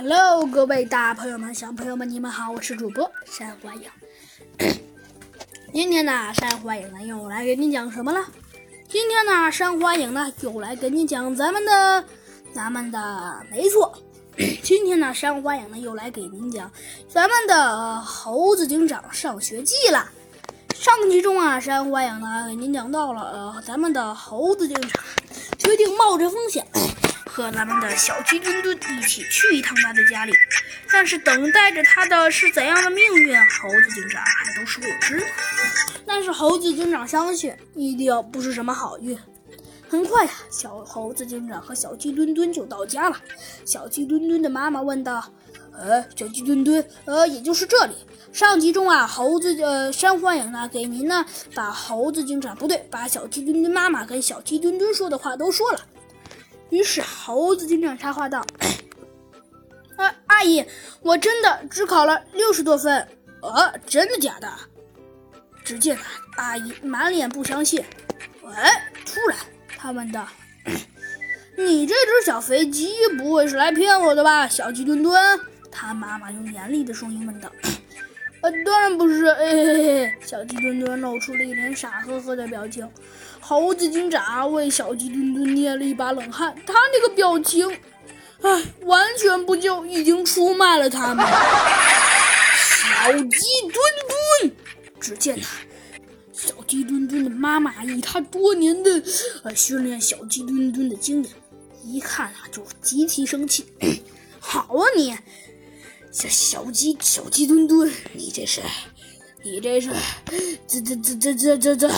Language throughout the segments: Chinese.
Hello，各位大朋友们、小朋友们，你们好，我是主播山花影。今天呢，山花影呢又来给你讲什么了？今天呢，山花影呢又来给你讲咱们的、咱们的，没错。今天呢，山花影呢又来给您讲咱们的猴子警长上学记了。上集中啊，山花影呢给您讲到了，呃，咱们的猴子警长决定冒着风险。和咱们的小鸡墩墩一起去一趟他的家里，但是等待着他的是怎样的命运，猴子警长还都是未知。但是猴子警长相信，一定不是什么好运。很快呀，小猴子警长和小鸡墩墩就到家了。小鸡墩墩的妈妈问道：“呃，小鸡墩墩，呃，也就是这里。上集中啊，猴子呃山幻影呢给您呢把猴子警长不对，把小鸡墩墩妈妈跟小鸡墩墩说的话都说了。”于是猴子警长插话道：“啊，阿姨，我真的只考了六十多分。呃，真的假的？”只见阿姨满脸不相信。哎，突然他问道：“你这只小肥鸡不会是来骗我的吧，小鸡墩墩？”他妈妈用严厉的声音问道。呃，当然不是。哎，小鸡墩墩露出了一脸傻呵呵的表情。猴子警长为小鸡墩墩捏了一把冷汗，他那个表情，哎，完全不就已经出卖了他们。小鸡墩墩，只见他，小鸡墩墩的妈妈以他多年的呃训练小鸡墩墩的经验，一看啊就极其生气。好啊你！小小鸡小鸡墩墩，你这是，你这是自自自自自自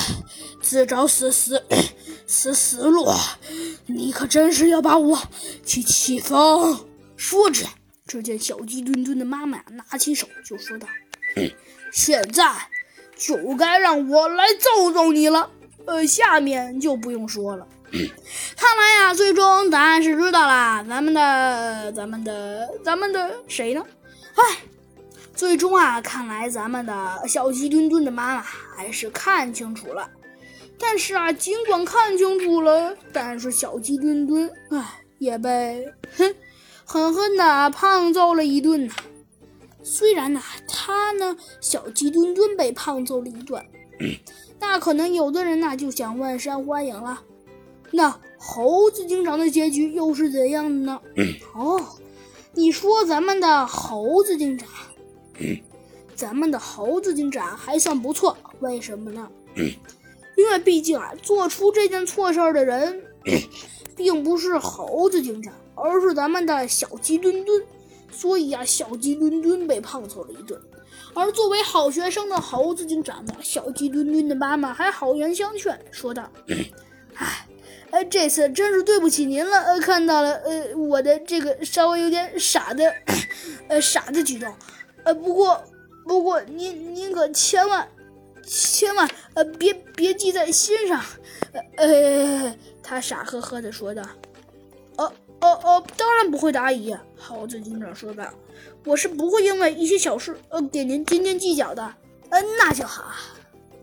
自找死死死死路。你可真是要把我去气疯说着只见小鸡墩墩的妈妈拿起手就说道现在就该让我来揍揍你了。呃下面就不用说了。看来呀最终答案是知道啦咱们的咱们的咱们的谁呢？唉最终啊，看来咱们的小鸡墩墩的妈妈还是看清楚了。但是啊，尽管看清楚了，但是小鸡墩墩唉也被哼狠狠的胖揍了一顿呐。虽然呢，他呢小鸡墩墩被胖揍了一顿，那可能有的人呢就想问山花影了，那猴子警长的结局又是怎样的呢？哦。你说咱们的猴子警长，咱们的猴子警长还算不错，为什么呢？因为毕竟啊，做出这件错事儿的人，并不是猴子警长，而是咱们的小鸡墩墩，所以啊，小鸡墩墩被胖揍了一顿。而作为好学生的猴子警长呢，小鸡墩墩的妈妈还好言相劝，说道：“唉。”呃，这次真是对不起您了。呃，看到了，呃，我的这个稍微有点傻的，呃，傻的举动。呃，不过，不过您您可千万，千万，呃，别别记在心上。呃，他傻呵呵的说道。哦哦哦，当然不会的，阿姨。猴子警长说道。我是不会因为一些小事，呃，给您斤斤计较的。嗯，那就好。